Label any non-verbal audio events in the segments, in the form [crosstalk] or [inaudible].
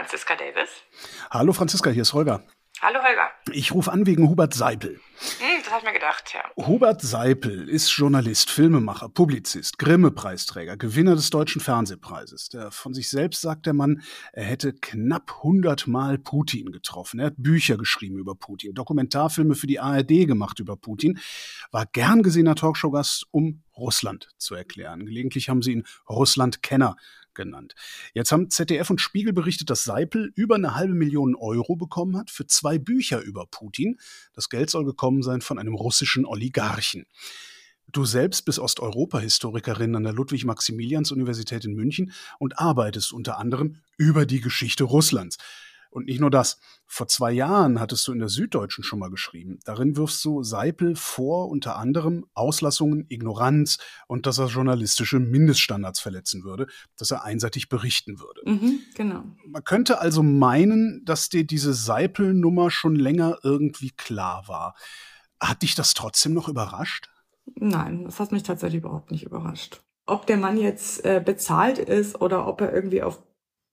Franziska Davis. Hallo Franziska, hier ist Holger. Hallo Holger. Ich rufe an wegen Hubert Seipel. Hm, das hab ich mir gedacht, ja. Hubert Seipel ist Journalist, Filmemacher, Publizist, Grimme-Preisträger, Gewinner des Deutschen Fernsehpreises. Der von sich selbst sagt der Mann, er hätte knapp 100 Mal Putin getroffen. Er hat Bücher geschrieben über Putin, Dokumentarfilme für die ARD gemacht über Putin, war gern gesehener Talkshow-Gast, um Russland zu erklären. Gelegentlich haben sie ihn Russland-Kenner genannt. Jetzt haben ZDF und Spiegel berichtet, dass Seipel über eine halbe Million Euro bekommen hat für zwei Bücher über Putin. Das Geld soll gekommen sein von einem russischen Oligarchen. Du selbst bist Osteuropa-Historikerin an der Ludwig-Maximilians-Universität in München und arbeitest unter anderem über die Geschichte Russlands. Und nicht nur das. Vor zwei Jahren hattest du in der Süddeutschen schon mal geschrieben. Darin wirfst du Seipel vor, unter anderem Auslassungen, Ignoranz und dass er journalistische Mindeststandards verletzen würde, dass er einseitig berichten würde. Mhm, genau. Man könnte also meinen, dass dir diese Seipel-Nummer schon länger irgendwie klar war. Hat dich das trotzdem noch überrascht? Nein, das hat mich tatsächlich überhaupt nicht überrascht. Ob der Mann jetzt äh, bezahlt ist oder ob er irgendwie auf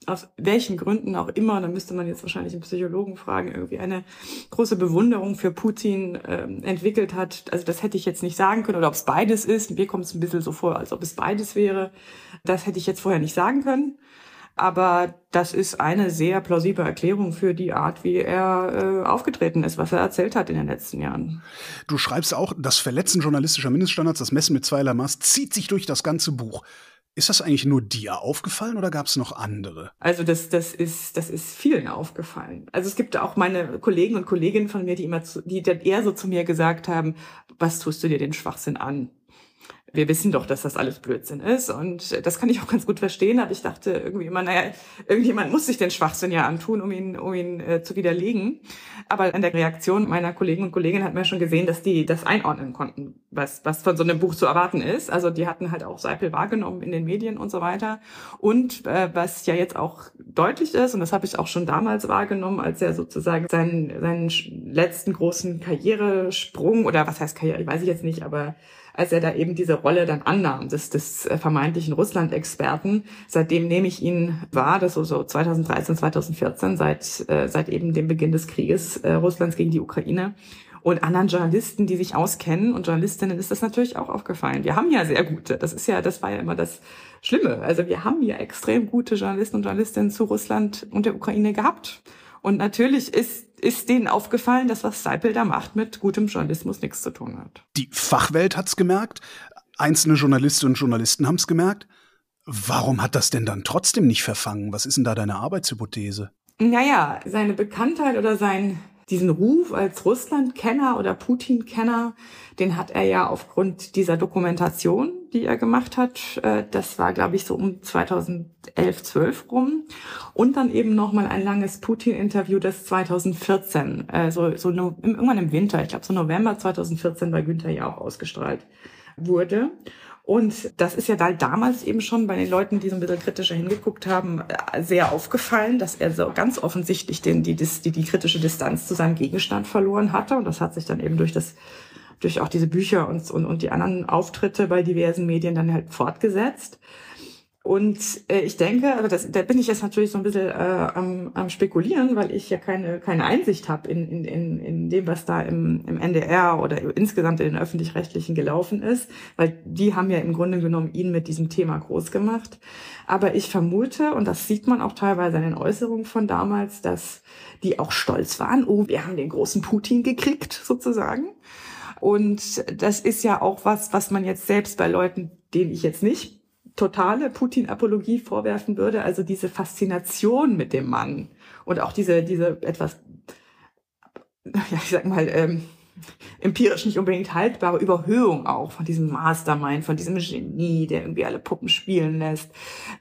aus welchen Gründen auch immer, da müsste man jetzt wahrscheinlich einen Psychologen fragen, irgendwie eine große Bewunderung für Putin ähm, entwickelt hat. Also das hätte ich jetzt nicht sagen können oder ob es beides ist. Mir kommt es ein bisschen so vor, als ob es beides wäre. Das hätte ich jetzt vorher nicht sagen können. Aber das ist eine sehr plausible Erklärung für die Art, wie er äh, aufgetreten ist, was er erzählt hat in den letzten Jahren. Du schreibst auch, das Verletzen journalistischer Mindeststandards, das Messen mit zweierlei Maß, zieht sich durch das ganze Buch. Ist das eigentlich nur dir aufgefallen oder gab es noch andere? Also das, das ist, das ist vielen aufgefallen. Also es gibt auch meine Kollegen und Kolleginnen von mir, die immer, zu, die dann eher so zu mir gesagt haben, was tust du dir den Schwachsinn an? Wir wissen doch, dass das alles Blödsinn ist und das kann ich auch ganz gut verstehen, aber ich dachte irgendwie immer, naja, irgendjemand muss sich den Schwachsinn ja antun, um ihn, um ihn äh, zu widerlegen. Aber an der Reaktion meiner Kollegen und Kolleginnen hat man schon gesehen, dass die das einordnen konnten, was, was von so einem Buch zu erwarten ist. Also die hatten halt auch Seipel wahrgenommen in den Medien und so weiter. Und äh, was ja jetzt auch deutlich ist, und das habe ich auch schon damals wahrgenommen, als er sozusagen seinen, seinen letzten großen Karrieresprung oder was heißt Karriere, weiß ich jetzt nicht, aber als er da eben diese Rolle dann annahm, des, des äh, vermeintlichen Russland-Experten. Seitdem nehme ich ihn wahr, das so, so 2013, 2014, seit, äh, seit eben dem Beginn des Krieges äh, Russlands gegen die Ukraine. Und anderen Journalisten, die sich auskennen und Journalistinnen ist das natürlich auch aufgefallen. Wir haben ja sehr gute. Das ist ja, das war ja immer das Schlimme. Also wir haben ja extrem gute Journalisten und Journalistinnen zu Russland und der Ukraine gehabt. Und natürlich ist ist denen aufgefallen, dass was Seipel da macht mit gutem Journalismus nichts zu tun hat. Die Fachwelt hat's gemerkt, einzelne Journalistinnen und Journalisten haben's gemerkt. Warum hat das denn dann trotzdem nicht verfangen? Was ist denn da deine Arbeitshypothese? Naja, seine Bekanntheit oder sein diesen Ruf als Russland-Kenner oder Putin-Kenner, den hat er ja aufgrund dieser Dokumentation, die er gemacht hat. Äh, das war, glaube ich, so um 2011, 12 rum. Und dann eben nochmal ein langes Putin-Interview, das 2014, äh, so, so irgendwann im Winter, ich glaube so November 2014 bei Günther ja auch ausgestrahlt wurde. Und das ist ja da damals eben schon bei den Leuten, die so ein bisschen kritischer hingeguckt haben, äh, sehr aufgefallen, dass er so ganz offensichtlich den, die, die, die kritische Distanz zu seinem Gegenstand verloren hatte. Und das hat sich dann eben durch das durch auch diese Bücher und, und, und die anderen Auftritte bei diversen Medien dann halt fortgesetzt. Und äh, ich denke, also das, da bin ich jetzt natürlich so ein bisschen äh, am, am spekulieren, weil ich ja keine, keine Einsicht habe in, in, in, in dem, was da im, im NDR oder insgesamt in den öffentlich-rechtlichen gelaufen ist, weil die haben ja im Grunde genommen ihn mit diesem Thema groß gemacht. Aber ich vermute, und das sieht man auch teilweise an den Äußerungen von damals, dass die auch stolz waren, oh, wir haben den großen Putin gekriegt, sozusagen. Und das ist ja auch was, was man jetzt selbst bei Leuten, denen ich jetzt nicht totale Putin-Apologie vorwerfen würde, also diese Faszination mit dem Mann und auch diese, diese etwas, [laughs] ja, ich sag mal, ähm, empirisch nicht unbedingt haltbare Überhöhung auch von diesem Mastermind, von diesem Genie, der irgendwie alle Puppen spielen lässt.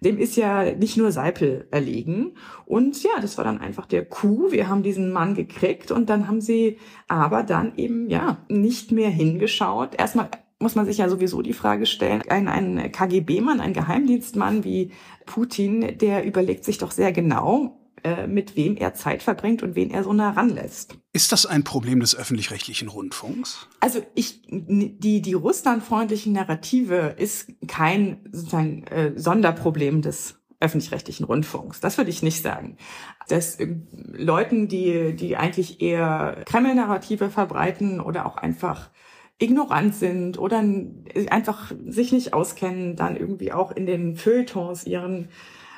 Dem ist ja nicht nur Seipel erlegen. Und ja, das war dann einfach der Coup. Wir haben diesen Mann gekriegt und dann haben sie aber dann eben, ja, nicht mehr hingeschaut. Erstmal muss man sich ja sowieso die Frage stellen, ein, ein KGB-Mann, ein Geheimdienstmann wie Putin, der überlegt sich doch sehr genau, äh, mit wem er Zeit verbringt und wen er so nah ranlässt. Ist das ein Problem des öffentlich-rechtlichen Rundfunks? Also ich, die, die russlandfreundlichen Narrative ist kein sozusagen äh, Sonderproblem des öffentlich-rechtlichen Rundfunks. Das würde ich nicht sagen. Dass äh, Leuten, die, die eigentlich eher Kreml-Narrative verbreiten oder auch einfach ignorant sind oder einfach sich nicht auskennen, dann irgendwie auch in den Feuilletons ihren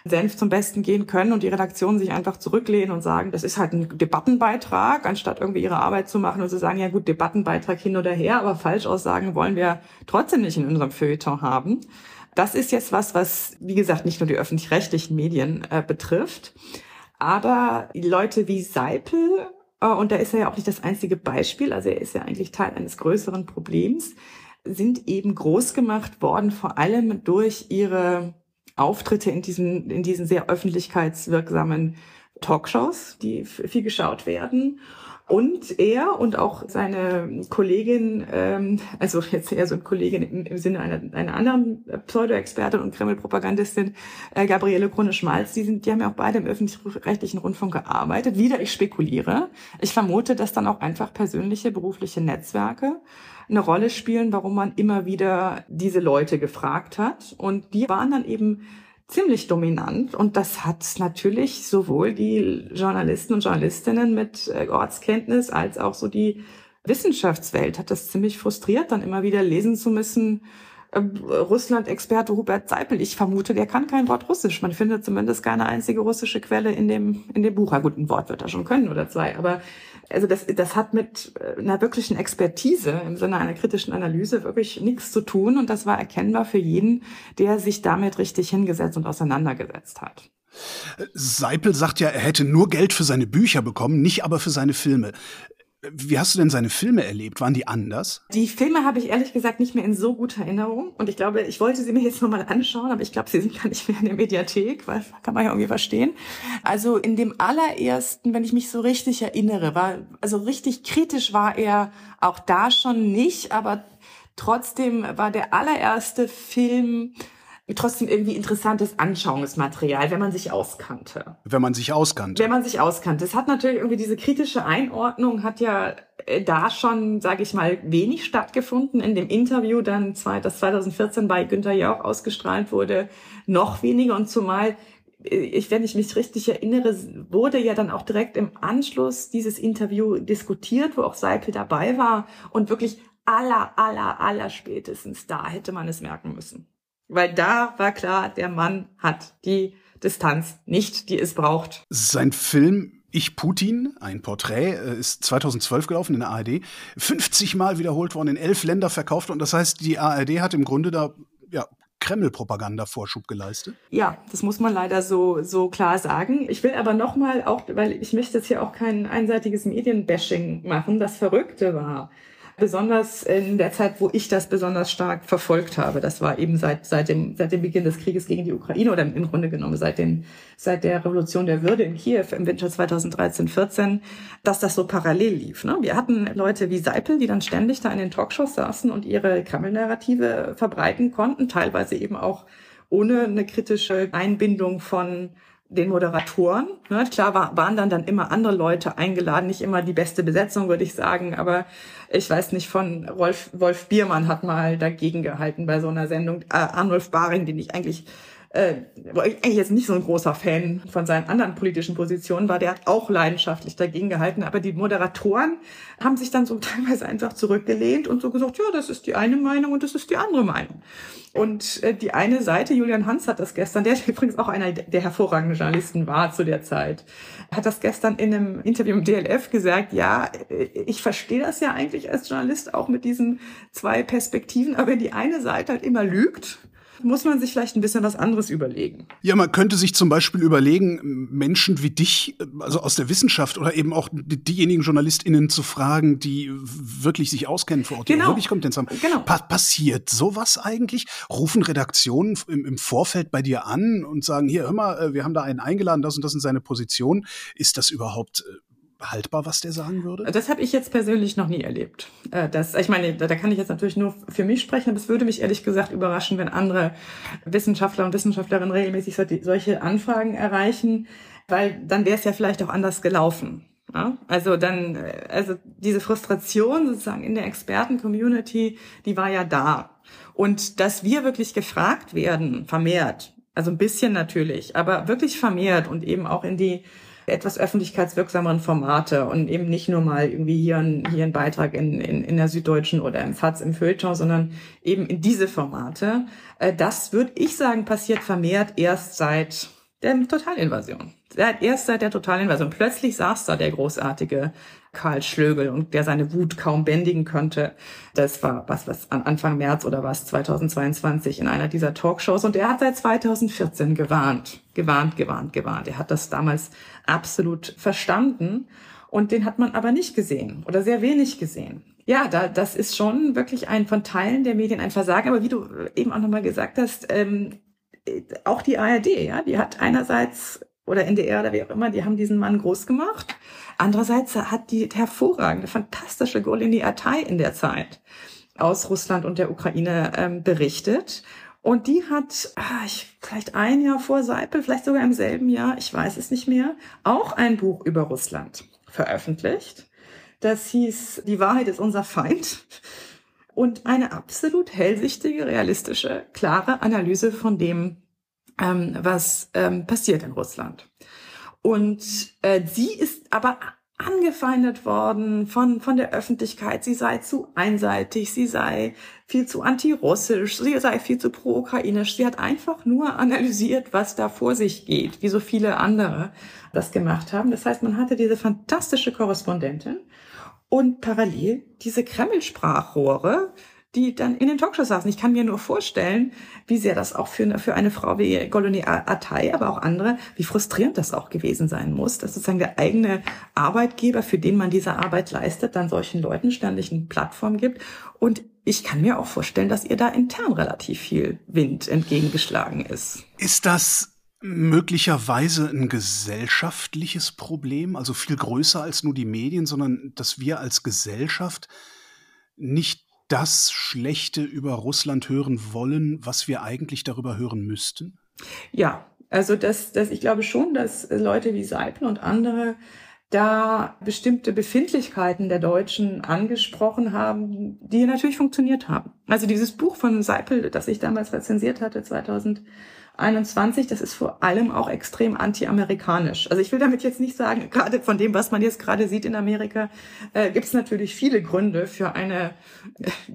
Senf zum Besten gehen können und die Redaktionen sich einfach zurücklehnen und sagen, das ist halt ein Debattenbeitrag, anstatt irgendwie ihre Arbeit zu machen und zu sagen, ja gut, Debattenbeitrag hin oder her, aber Falschaussagen wollen wir trotzdem nicht in unserem Feuilleton haben. Das ist jetzt was, was, wie gesagt, nicht nur die öffentlich-rechtlichen Medien äh, betrifft, aber Leute wie Seipel, und da ist er ja auch nicht das einzige Beispiel, also er ist ja eigentlich Teil eines größeren Problems, sind eben groß gemacht worden, vor allem durch ihre Auftritte in diesen, in diesen sehr öffentlichkeitswirksamen Talkshows, die viel geschaut werden. Und er und auch seine Kollegin, ähm, also jetzt eher so eine Kollegin im, im Sinne einer, einer anderen Pseudo-Expertin und Kreml-Propagandistin, äh, Gabriele Krone-Schmalz, die, sind, die haben ja auch beide im öffentlich-rechtlichen Rundfunk gearbeitet. Wieder, ich spekuliere. Ich vermute, dass dann auch einfach persönliche berufliche Netzwerke eine Rolle spielen, warum man immer wieder diese Leute gefragt hat. Und die waren dann eben ziemlich dominant und das hat natürlich sowohl die Journalisten und Journalistinnen mit äh, Ortskenntnis als auch so die Wissenschaftswelt hat das ziemlich frustriert, dann immer wieder lesen zu müssen. Äh, Russland-Experte Hubert Seipel, ich vermute, der kann kein Wort Russisch. Man findet zumindest keine einzige russische Quelle in dem, in dem Buch. Ja, gut, ein Wort wird er schon können oder zwei, aber also das, das hat mit äh, einer wirklichen Expertise im Sinne einer kritischen Analyse wirklich nichts zu tun und das war erkennbar für jeden, der sich damit richtig hingesetzt und auseinandergesetzt hat. Seipel sagt ja, er hätte nur Geld für seine Bücher bekommen, nicht aber für seine Filme. Wie hast du denn seine Filme erlebt? Waren die anders? Die Filme habe ich ehrlich gesagt nicht mehr in so guter Erinnerung. Und ich glaube, ich wollte sie mir jetzt nochmal anschauen, aber ich glaube, sie sind gar nicht mehr in der Mediathek, weil kann man ja irgendwie verstehen. Also in dem allerersten, wenn ich mich so richtig erinnere, war, also richtig kritisch war er auch da schon nicht, aber trotzdem war der allererste Film, trotzdem irgendwie interessantes Anschauungsmaterial, wenn man sich auskannte. Wenn man sich auskannte. Wenn man sich auskannte. Es hat natürlich irgendwie diese kritische Einordnung hat ja äh, da schon, sage ich mal, wenig stattgefunden. In dem Interview dann, das 2014 bei Günther Jauch ausgestrahlt wurde, noch weniger. Und zumal, äh, ich, wenn ich mich richtig erinnere, wurde ja dann auch direkt im Anschluss dieses Interview diskutiert, wo auch Seipel dabei war. Und wirklich aller, aller, aller spätestens da hätte man es merken müssen. Weil da war klar, der Mann hat die Distanz nicht, die es braucht. Sein Film ich Putin, ein Porträt, äh, ist 2012 gelaufen in der ARD, 50 Mal wiederholt worden, in elf Länder verkauft und das heißt, die ARD hat im Grunde da ja, Kreml-Propaganda-Vorschub geleistet? Ja, das muss man leider so, so klar sagen. Ich will aber nochmal auch, weil ich möchte jetzt hier auch kein einseitiges Medienbashing machen. Das Verrückte war, besonders in der Zeit, wo ich das besonders stark verfolgt habe. Das war eben seit, seit, dem, seit dem Beginn des Krieges gegen die Ukraine oder im Grunde genommen seit, den, seit der Revolution der Würde in Kiew im Winter 2013-14, dass das so parallel lief. Ne? Wir hatten Leute wie Seipel, die dann ständig da in den Talkshows saßen und ihre Kreml-Narrative verbreiten konnten, teilweise eben auch ohne eine kritische Einbindung von den Moderatoren. Ne? Klar war, waren dann dann immer andere Leute eingeladen, nicht immer die beste Besetzung, würde ich sagen, aber ich weiß nicht, von Rolf, Wolf Biermann hat mal dagegen gehalten bei so einer Sendung. Äh, Arnulf Baring, den ich eigentlich äh, wo ich eigentlich jetzt nicht so ein großer Fan von seinen anderen politischen Positionen war, der hat auch leidenschaftlich dagegen gehalten. Aber die Moderatoren haben sich dann so [laughs] teilweise einfach zurückgelehnt und so gesagt, ja, das ist die eine Meinung und das ist die andere Meinung. Und äh, die eine Seite, Julian Hans hat das gestern, der [laughs] übrigens auch einer der hervorragenden Journalisten war zu der Zeit, hat das gestern in einem Interview im DLF gesagt, ja, äh, ich verstehe das ja eigentlich als Journalist auch mit diesen zwei Perspektiven, aber wenn die eine Seite halt immer lügt, muss man sich vielleicht ein bisschen was anderes überlegen. Ja, man könnte sich zum Beispiel überlegen, Menschen wie dich, also aus der Wissenschaft oder eben auch diejenigen JournalistInnen zu fragen, die wirklich sich auskennen vor Ort, genau. wirklich Kompetenz haben. Genau. Pa passiert sowas eigentlich? Rufen Redaktionen im, im, Vorfeld bei dir an und sagen, hier, hör mal, äh, wir haben da einen eingeladen, das und das sind seine Position. Ist das überhaupt äh, haltbar, was der sagen würde? Das habe ich jetzt persönlich noch nie erlebt. Äh, das, ich meine, da kann ich jetzt natürlich nur für mich sprechen, aber es würde mich ehrlich gesagt überraschen, wenn andere Wissenschaftler und Wissenschaftlerinnen regelmäßig solche Anfragen erreichen, weil dann wäre es ja vielleicht auch anders gelaufen. Ja? Also dann, äh, also diese Frustration sozusagen in der Experten-Community, die war ja da. Und dass wir wirklich gefragt werden, vermehrt, Also ein bisschen natürlich, aber wirklich vermehrt und eben auch in die etwas öffentlichkeitswirksameren Formate und eben nicht nur mal irgendwie hier ein, hier ein Beitrag in, in, in der Süddeutschen oder im FATS im Feuilleton, sondern eben in diese Formate. Äh, das würde ich sagen, passiert vermehrt erst seit der Totalinvasion. Erst seit der Totalinvasion. Plötzlich saß da der großartige Karl Schlögel und der seine Wut kaum bändigen konnte. Das war was, was an Anfang März oder was 2022 in einer dieser Talkshows und er hat seit 2014 gewarnt, gewarnt, gewarnt, gewarnt. Er hat das damals absolut verstanden und den hat man aber nicht gesehen oder sehr wenig gesehen. Ja, da, das ist schon wirklich ein von Teilen der Medien ein Versagen. Aber wie du eben auch nochmal gesagt hast, ähm, auch die ARD, ja, die hat einerseits oder NDR oder wie auch immer, die haben diesen Mann groß gemacht. Andererseits hat die hervorragende, fantastische Golini Atay in der Zeit aus Russland und der Ukraine ähm, berichtet. Und die hat, ah, ich, vielleicht ein Jahr vor Seipel, vielleicht sogar im selben Jahr, ich weiß es nicht mehr, auch ein Buch über Russland veröffentlicht. Das hieß Die Wahrheit ist unser Feind. Und eine absolut hellsichtige, realistische, klare Analyse von dem, ähm, was ähm, passiert in Russland. Und äh, sie ist aber angefeindet worden von, von der Öffentlichkeit, sie sei zu einseitig, sie sei viel zu antirussisch, sie sei viel zu pro-ukrainisch. Sie hat einfach nur analysiert, was da vor sich geht, wie so viele andere das gemacht haben. Das heißt, man hatte diese fantastische Korrespondentin und parallel diese Kreml-Sprachrohre, die dann in den Talkshows saßen. Ich kann mir nur vorstellen, wie sehr das auch für eine, für eine Frau wie Goloni Atay, aber auch andere, wie frustrierend das auch gewesen sein muss, dass sozusagen der eigene Arbeitgeber, für den man diese Arbeit leistet, dann solchen Leuten ständig eine Plattform gibt. Und ich kann mir auch vorstellen, dass ihr da intern relativ viel Wind entgegengeschlagen ist. Ist das möglicherweise ein gesellschaftliches Problem, also viel größer als nur die Medien, sondern dass wir als Gesellschaft nicht das Schlechte über Russland hören wollen, was wir eigentlich darüber hören müssten? Ja, also das, das, ich glaube schon, dass Leute wie Seipel und andere da bestimmte Befindlichkeiten der Deutschen angesprochen haben, die natürlich funktioniert haben. Also dieses Buch von Seipel, das ich damals rezensiert hatte, 2000 21, das ist vor allem auch extrem anti-amerikanisch. Also ich will damit jetzt nicht sagen, gerade von dem, was man jetzt gerade sieht in Amerika, äh, gibt es natürlich viele Gründe für eine,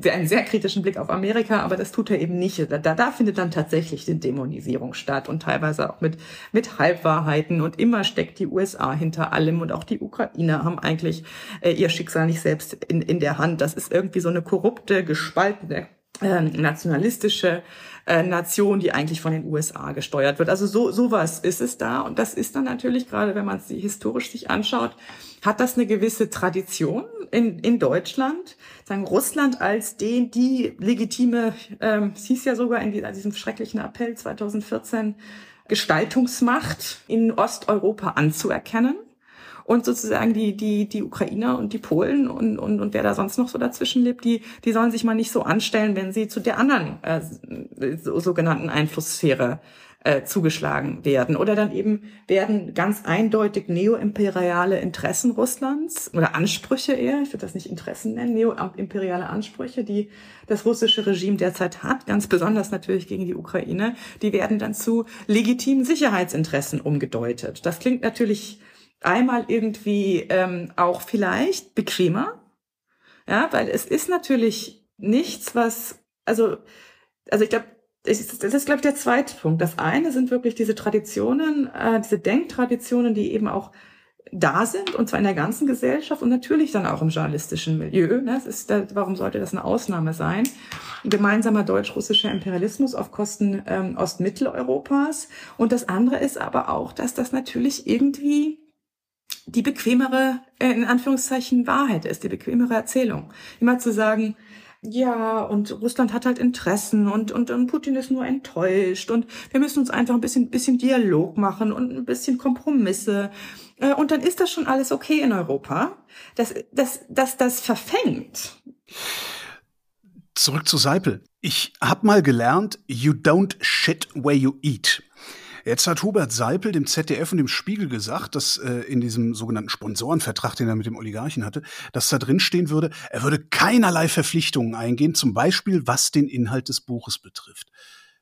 äh, einen sehr kritischen Blick auf Amerika, aber das tut er eben nicht. Da, da findet dann tatsächlich die Dämonisierung statt und teilweise auch mit, mit Halbwahrheiten und immer steckt die USA hinter allem und auch die Ukrainer haben eigentlich äh, ihr Schicksal nicht selbst in, in der Hand. Das ist irgendwie so eine korrupte, gespaltene, äh, nationalistische äh, Nation, die eigentlich von den USA gesteuert wird. Also so sowas ist es da und das ist dann natürlich gerade, wenn man es historisch sich anschaut, hat das eine gewisse Tradition in, in Deutschland. Sagen Russland als den die legitime, ähm, es hieß ja sogar in diesem schrecklichen Appell 2014 Gestaltungsmacht in Osteuropa anzuerkennen und sozusagen die, die, die Ukrainer und die Polen und, und, und wer da sonst noch so dazwischen lebt, die, die sollen sich mal nicht so anstellen, wenn sie zu der anderen äh, so, sogenannten Einflusssphäre äh, zugeschlagen werden. Oder dann eben werden ganz eindeutig neoimperiale Interessen Russlands oder Ansprüche eher, ich würde das nicht Interessen nennen, neoimperiale Ansprüche, die das russische Regime derzeit hat, ganz besonders natürlich gegen die Ukraine, die werden dann zu legitimen Sicherheitsinteressen umgedeutet. Das klingt natürlich einmal irgendwie ähm, auch vielleicht bequemer, ja, weil es ist natürlich nichts, was, also, also ich glaube, das ist, glaube ich, der zweite Punkt. Das eine sind wirklich diese Traditionen, äh, diese Denktraditionen, die eben auch da sind, und zwar in der ganzen Gesellschaft und natürlich dann auch im journalistischen Milieu. Ne? Das ist, da, warum sollte das eine Ausnahme sein? Ein gemeinsamer deutsch-russischer Imperialismus auf Kosten ähm, Ostmitteleuropas. Und das andere ist aber auch, dass das natürlich irgendwie die bequemere, äh, in Anführungszeichen, Wahrheit ist, die bequemere Erzählung. Immer zu sagen, ja, und Russland hat halt Interessen und, und, und Putin ist nur enttäuscht und wir müssen uns einfach ein bisschen, bisschen Dialog machen und ein bisschen Kompromisse. Äh, und dann ist das schon alles okay in Europa. Dass, dass, dass das verfängt. Zurück zu Seipel. Ich hab mal gelernt, you don't shit where you eat. Jetzt hat Hubert Seipel dem ZDF und dem Spiegel gesagt, dass äh, in diesem sogenannten Sponsorenvertrag, den er mit dem Oligarchen hatte, dass da drin stehen würde, er würde keinerlei Verpflichtungen eingehen, zum Beispiel was den Inhalt des Buches betrifft.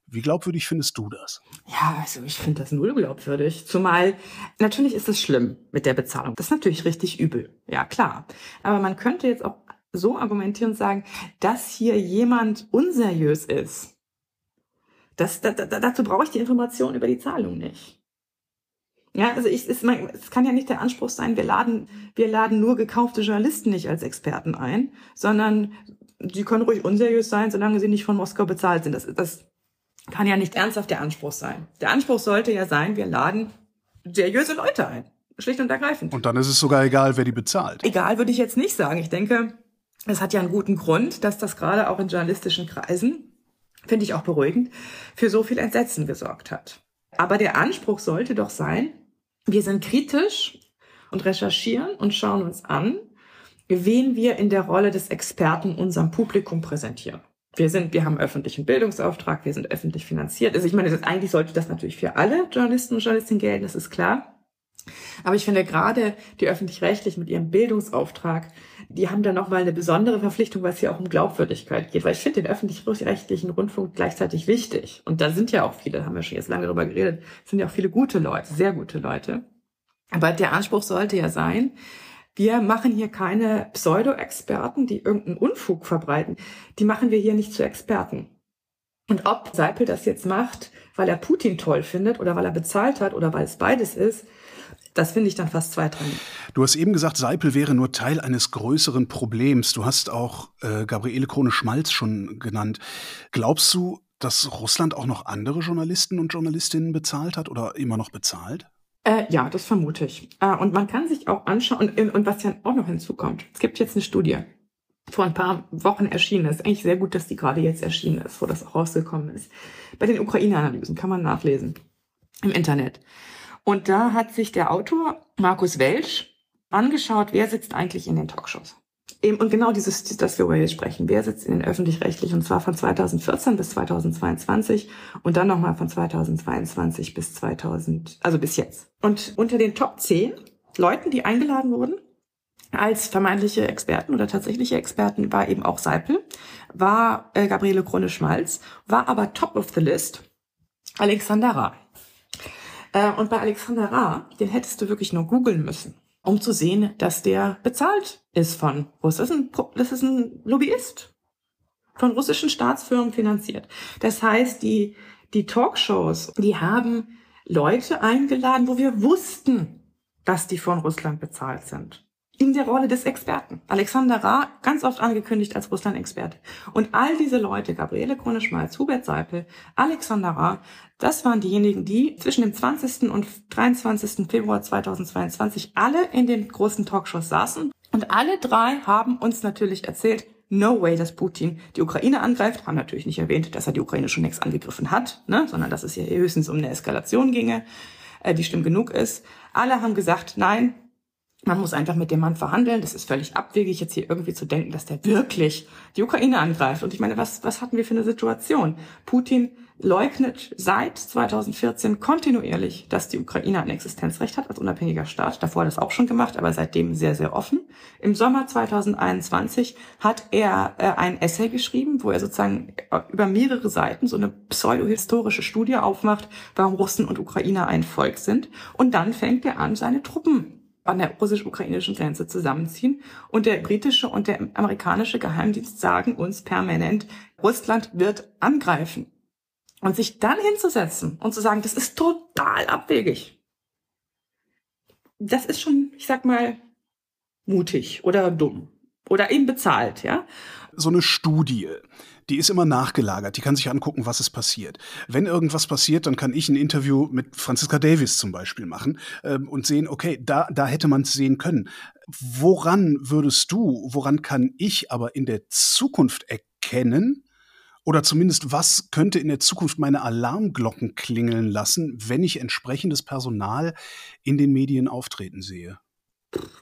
Wie glaubwürdig findest du das? Ja, also ich finde das null glaubwürdig. Zumal natürlich ist es schlimm mit der Bezahlung. Das ist natürlich richtig übel. Ja, klar. Aber man könnte jetzt auch so argumentieren und sagen, dass hier jemand unseriös ist. Das, da, da, dazu brauche ich die Information über die Zahlung nicht. Ja, also ich, es, es kann ja nicht der Anspruch sein, wir laden, wir laden nur gekaufte Journalisten nicht als Experten ein, sondern sie können ruhig unseriös sein, solange sie nicht von Moskau bezahlt sind. Das, das kann ja nicht ernsthaft der Anspruch sein. Der Anspruch sollte ja sein, wir laden seriöse Leute ein. Schlicht und ergreifend. Und dann ist es sogar egal, wer die bezahlt. Egal würde ich jetzt nicht sagen. Ich denke, es hat ja einen guten Grund, dass das gerade auch in journalistischen Kreisen, finde ich auch beruhigend, für so viel Entsetzen gesorgt hat. Aber der Anspruch sollte doch sein, wir sind kritisch und recherchieren und schauen uns an, wen wir in der Rolle des Experten unserem Publikum präsentieren. Wir sind, wir haben öffentlichen Bildungsauftrag, wir sind öffentlich finanziert. Also ich meine, das, eigentlich sollte das natürlich für alle Journalisten und Journalistinnen gelten, das ist klar. Aber ich finde gerade die öffentlich-rechtlichen mit ihrem Bildungsauftrag, die haben da nochmal eine besondere Verpflichtung, es hier auch um Glaubwürdigkeit geht. Weil ich finde den öffentlich-rechtlichen Rundfunk gleichzeitig wichtig. Und da sind ja auch viele, haben wir schon jetzt lange darüber geredet, sind ja auch viele gute Leute, sehr gute Leute. Aber der Anspruch sollte ja sein, wir machen hier keine Pseudo-Experten, die irgendeinen Unfug verbreiten. Die machen wir hier nicht zu Experten. Und ob Seipel das jetzt macht, weil er Putin toll findet oder weil er bezahlt hat oder weil es beides ist, das finde ich dann fast zweitrangig. Du hast eben gesagt, Seipel wäre nur Teil eines größeren Problems. Du hast auch äh, Gabriele Krone-Schmalz schon genannt. Glaubst du, dass Russland auch noch andere Journalisten und Journalistinnen bezahlt hat oder immer noch bezahlt? Äh, ja, das vermute ich. Äh, und man kann sich auch anschauen, und, und was ja auch noch hinzukommt, es gibt jetzt eine Studie, vor ein paar Wochen erschienen ist. Eigentlich sehr gut, dass die gerade jetzt erschienen ist, wo das auch rausgekommen ist. Bei den Ukraine-Analysen kann man nachlesen im Internet. Und da hat sich der Autor Markus Welsch angeschaut, wer sitzt eigentlich in den Talkshows. Eben, und genau dieses, das wir jetzt sprechen. Wer sitzt in den öffentlich-rechtlichen? Und zwar von 2014 bis 2022 und dann nochmal von 2022 bis 2000, also bis jetzt. Und unter den Top 10 Leuten, die eingeladen wurden, als vermeintliche Experten oder tatsächliche Experten war eben auch Seipel, war äh, Gabriele Krone-Schmalz, war aber top of the list Alexander Ra. Äh, und bei Alexander Ra, den hättest du wirklich nur googeln müssen um zu sehen, dass der bezahlt ist von Russ. Das ist ein, das ist ein Lobbyist von russischen Staatsfirmen finanziert. Das heißt, die, die Talkshows, die haben Leute eingeladen, wo wir wussten, dass die von Russland bezahlt sind in der Rolle des Experten. Alexander Ra, ganz oft angekündigt als Russland-Experte. Und all diese Leute, Gabriele Krone-Schmalz, Hubert Seipel, Alexander Ra, das waren diejenigen, die zwischen dem 20. und 23. Februar 2022 alle in den großen Talkshows saßen. Und alle drei haben uns natürlich erzählt, no way, dass Putin die Ukraine angreift. Haben natürlich nicht erwähnt, dass er die Ukraine schon längst angegriffen hat, ne? sondern dass es hier höchstens um eine Eskalation ginge, äh, die schlimm genug ist. Alle haben gesagt, nein, man muss einfach mit dem Mann verhandeln. Das ist völlig abwegig, jetzt hier irgendwie zu denken, dass der wirklich die Ukraine angreift. Und ich meine, was, was hatten wir für eine Situation? Putin leugnet seit 2014 kontinuierlich, dass die Ukraine ein Existenzrecht hat als unabhängiger Staat. Davor hat er das auch schon gemacht, aber seitdem sehr, sehr offen. Im Sommer 2021 hat er äh, ein Essay geschrieben, wo er sozusagen äh, über mehrere Seiten so eine pseudohistorische Studie aufmacht, warum Russen und Ukrainer ein Volk sind. Und dann fängt er an, seine Truppen an der russisch-ukrainischen Grenze zusammenziehen. Und der britische und der amerikanische Geheimdienst sagen uns permanent, Russland wird angreifen. Und sich dann hinzusetzen und zu sagen, das ist total abwegig. Das ist schon, ich sag mal, mutig oder dumm oder eben bezahlt, ja. So eine Studie die ist immer nachgelagert. Die kann sich angucken, was ist passiert. Wenn irgendwas passiert, dann kann ich ein Interview mit Franziska Davis zum Beispiel machen ähm, und sehen, okay, da, da hätte man es sehen können. Woran würdest du, woran kann ich aber in der Zukunft erkennen, oder zumindest, was könnte in der Zukunft meine Alarmglocken klingeln lassen, wenn ich entsprechendes Personal in den Medien auftreten sehe?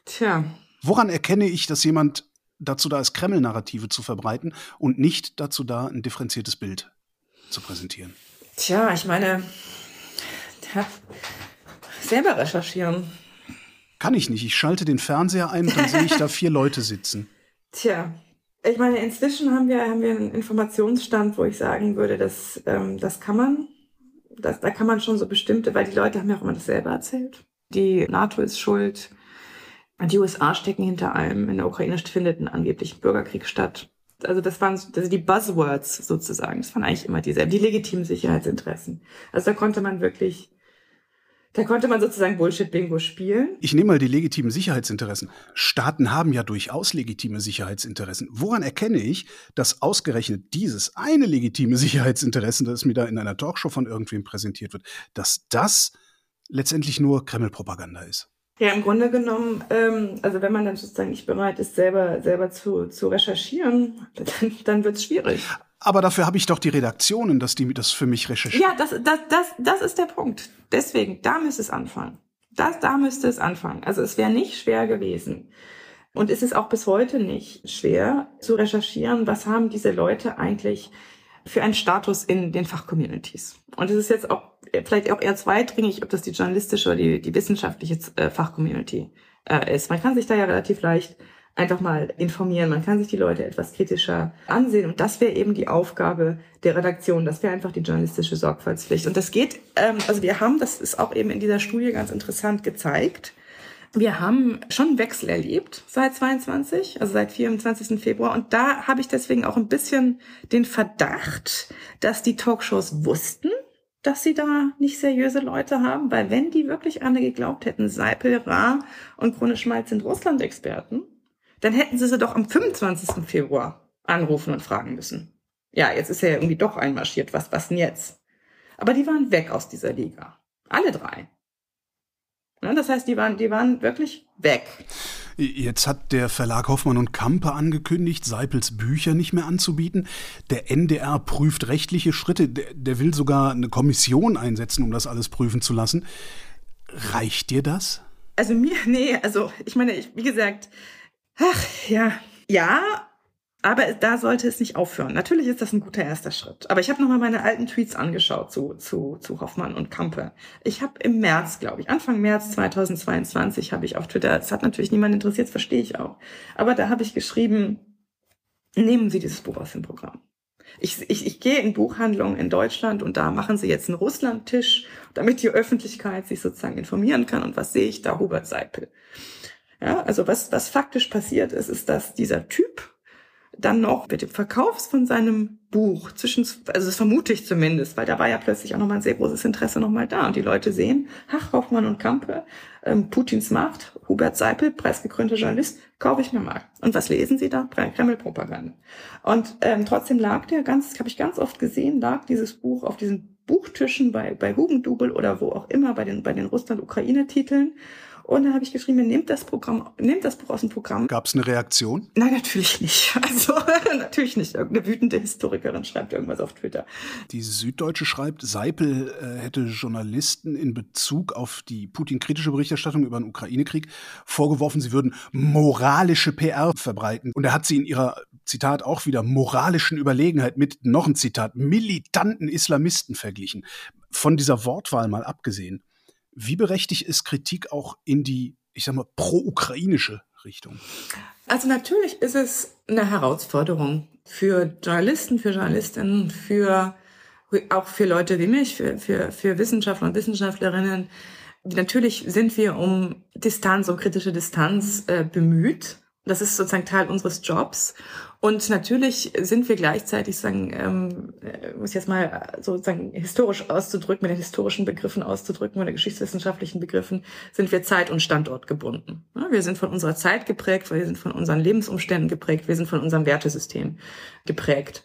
Tja. Woran erkenne ich, dass jemand dazu da ist, Kreml-Narrative zu verbreiten und nicht dazu da, ein differenziertes Bild zu präsentieren. Tja, ich meine, ja, selber recherchieren. Kann ich nicht. Ich schalte den Fernseher ein und dann sehe ich da [laughs] vier Leute sitzen. Tja, Ich meine, inzwischen haben wir, haben wir einen Informationsstand, wo ich sagen würde, dass, ähm, das kann man, das, da kann man schon so bestimmte, weil die Leute haben ja auch immer dasselbe erzählt. Die NATO ist schuld, die USA stecken hinter allem, in der Ukraine findet ein angeblich Bürgerkrieg statt. Also das waren also die Buzzwords sozusagen, das waren eigentlich immer dieselben, die legitimen Sicherheitsinteressen. Also da konnte man wirklich da konnte man sozusagen Bullshit-Bingo spielen. Ich nehme mal die legitimen Sicherheitsinteressen. Staaten haben ja durchaus legitime Sicherheitsinteressen. Woran erkenne ich, dass ausgerechnet dieses eine legitime Sicherheitsinteressen, das mir da in einer Talkshow von irgendwem präsentiert wird, dass das letztendlich nur Kreml-Propaganda ist? Ja, im Grunde genommen, ähm, also wenn man dann sozusagen nicht bereit ist, selber, selber zu, zu recherchieren, dann, dann wird es schwierig. Aber dafür habe ich doch die Redaktionen, dass die das für mich recherchieren. Ja, das, das, das, das ist der Punkt. Deswegen, da müsste es anfangen. Das, da müsste es anfangen. Also es wäre nicht schwer gewesen. Und es ist auch bis heute nicht schwer zu recherchieren, was haben diese Leute eigentlich für einen Status in den Fachcommunities. Und es ist jetzt auch vielleicht auch eher zweitringig, ob das die journalistische oder die, die wissenschaftliche äh, Fachcommunity äh, ist. Man kann sich da ja relativ leicht einfach mal informieren. Man kann sich die Leute etwas kritischer ansehen. Und das wäre eben die Aufgabe der Redaktion. Das wäre einfach die journalistische Sorgfaltspflicht. Und das geht, ähm, also wir haben, das ist auch eben in dieser Studie ganz interessant gezeigt, wir haben schon Wechsel erlebt seit 22, also seit 24. Februar. Und da habe ich deswegen auch ein bisschen den Verdacht, dass die Talkshows wussten, dass sie da nicht seriöse Leute haben, weil wenn die wirklich alle geglaubt hätten, Seipel, Ra und Krone Schmalz sind Russland-Experten, dann hätten sie sie doch am 25. Februar anrufen und fragen müssen. Ja, jetzt ist er ja irgendwie doch einmarschiert. Was, was denn jetzt? Aber die waren weg aus dieser Liga. Alle drei. Ja, das heißt, die waren, die waren wirklich weg. Jetzt hat der Verlag Hoffmann und Kampe angekündigt, Seipels Bücher nicht mehr anzubieten. Der NDR prüft rechtliche Schritte. Der, der will sogar eine Kommission einsetzen, um das alles prüfen zu lassen. Reicht dir das? Also mir, nee, also ich meine, ich, wie gesagt, Ach ja, ja, aber da sollte es nicht aufhören. Natürlich ist das ein guter erster Schritt. Aber ich habe nochmal meine alten Tweets angeschaut zu, zu, zu Hoffmann und Kampe. Ich habe im März, glaube ich, Anfang März 2022 habe ich auf Twitter, das hat natürlich niemand interessiert, verstehe ich auch. Aber da habe ich geschrieben, nehmen Sie dieses Buch aus dem Programm. Ich, ich, ich gehe in Buchhandlungen in Deutschland und da machen sie jetzt einen Russlandtisch, damit die Öffentlichkeit sich sozusagen informieren kann. Und was sehe ich da? Hubert Seipel. Ja, also was, was faktisch passiert ist, ist, dass dieser Typ dann noch mit dem Verkauf von seinem Buch zwischen, also das vermute ich zumindest, weil da war ja plötzlich auch nochmal ein sehr großes Interesse nochmal da und die Leute sehen, Hach, Hoffmann und Kampe, ähm, Putins Macht, Hubert Seipel, preisgekrönter Journalist, kaufe ich mir mal. Und was lesen sie da? Kreml-Propaganda. Und ähm, trotzdem lag der ganz, habe ich ganz oft gesehen, lag dieses Buch auf diesen Buchtischen bei, bei Hugendubel oder wo auch immer, bei den, bei den Russland-Ukraine-Titeln. Und dann habe ich geschrieben, nehmt das Programm, nehmt das Buch aus dem Programm. Gab es eine Reaktion? Nein, natürlich nicht. [laughs] Also natürlich nicht. Irgendeine wütende Historikerin schreibt irgendwas auf Twitter. Die Süddeutsche schreibt, Seipel äh, hätte Journalisten in Bezug auf die Putin-kritische Berichterstattung über den Ukraine-Krieg vorgeworfen, sie würden moralische PR verbreiten. Und er hat sie in ihrer Zitat auch wieder moralischen Überlegenheit mit noch ein Zitat militanten Islamisten verglichen. Von dieser Wortwahl mal abgesehen wie berechtigt ist Kritik auch in die, ich sag mal, pro-ukrainische Richtung? Also natürlich ist es eine Herausforderung für Journalisten, für Journalistinnen, für auch für Leute wie mich, für, für, für Wissenschaftler und Wissenschaftlerinnen. Natürlich sind wir um Distanz, um kritische Distanz äh, bemüht. Das ist sozusagen Teil unseres Jobs. Und natürlich sind wir gleichzeitig, sagen, ähm, äh, muss ich jetzt mal sozusagen historisch auszudrücken, mit den historischen Begriffen auszudrücken, den geschichtswissenschaftlichen Begriffen, sind wir Zeit- und Standort gebunden. Wir sind von unserer Zeit geprägt, wir sind von unseren Lebensumständen geprägt, wir sind von unserem Wertesystem geprägt.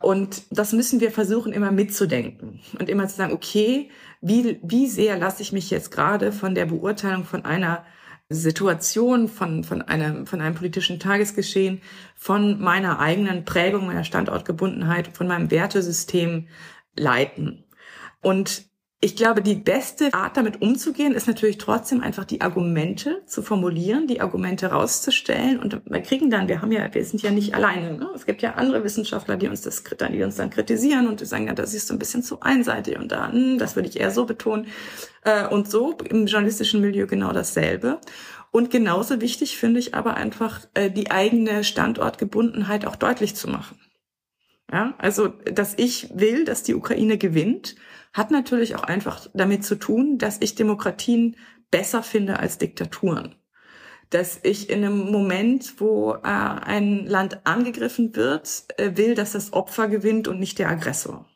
Und das müssen wir versuchen, immer mitzudenken und immer zu sagen, okay, wie, wie sehr lasse ich mich jetzt gerade von der Beurteilung von einer Situation, von, von, einem, von einem politischen Tagesgeschehen, von meiner eigenen Prägung, meiner Standortgebundenheit, von meinem Wertesystem leiten. Und ich glaube, die beste Art, damit umzugehen, ist natürlich trotzdem einfach die Argumente zu formulieren, die Argumente rauszustellen. Und wir kriegen dann, wir haben ja, wir sind ja nicht alleine. Ne? Es gibt ja andere Wissenschaftler, die uns das, die uns dann kritisieren und die sagen, ja, das ist so ein bisschen zu einseitig und da, hm, das würde ich eher so betonen. Äh, und so im journalistischen Milieu genau dasselbe. Und genauso wichtig finde ich aber einfach, äh, die eigene Standortgebundenheit auch deutlich zu machen. Ja, also, dass ich will, dass die Ukraine gewinnt, hat natürlich auch einfach damit zu tun, dass ich Demokratien besser finde als Diktaturen. Dass ich in einem Moment, wo äh, ein Land angegriffen wird, äh, will, dass das Opfer gewinnt und nicht der Aggressor.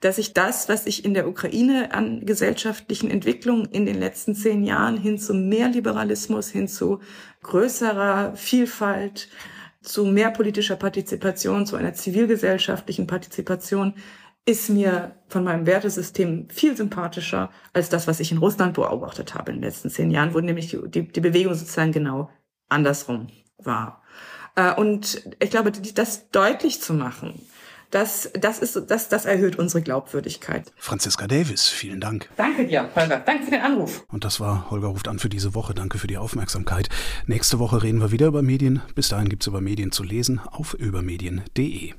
Dass ich das, was ich in der Ukraine an gesellschaftlichen Entwicklungen in den letzten zehn Jahren hin zu mehr Liberalismus, hin zu größerer Vielfalt, zu mehr politischer Partizipation, zu einer zivilgesellschaftlichen Partizipation, ist mir von meinem Wertesystem viel sympathischer als das, was ich in Russland beobachtet habe in den letzten zehn Jahren, wo nämlich die, die Bewegung sozusagen genau andersrum war. Äh, und ich glaube, das deutlich zu machen, das, das, ist, das, das erhöht unsere Glaubwürdigkeit. Franziska Davis, vielen Dank. Danke dir, Holger. Danke für den Anruf. Und das war Holger ruft an für diese Woche. Danke für die Aufmerksamkeit. Nächste Woche reden wir wieder über Medien. Bis dahin gibt es über Medien zu lesen auf übermedien.de.